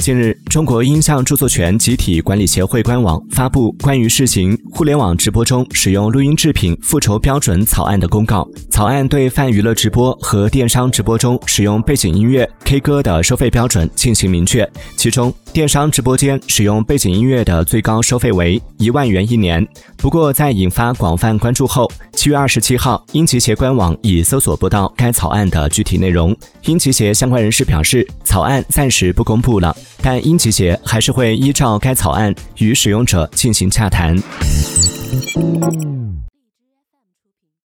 近日，中国音像著作权集体管理协会官网发布关于试行互联网直播中使用录音制品复仇标准草案的公告。草案对泛娱乐直播和电商直播中使用背景音乐、K 歌的收费标准进行明确。其中，电商直播间使用背景音乐的最高收费为一万元一年。不过，在引发广泛关注后，七月二十七号，英集协官网已搜索不到该草案的具体内容。英集协相关人士表示，草案暂时不公布了。但英集协还是会依照该草案与使用者进行洽谈。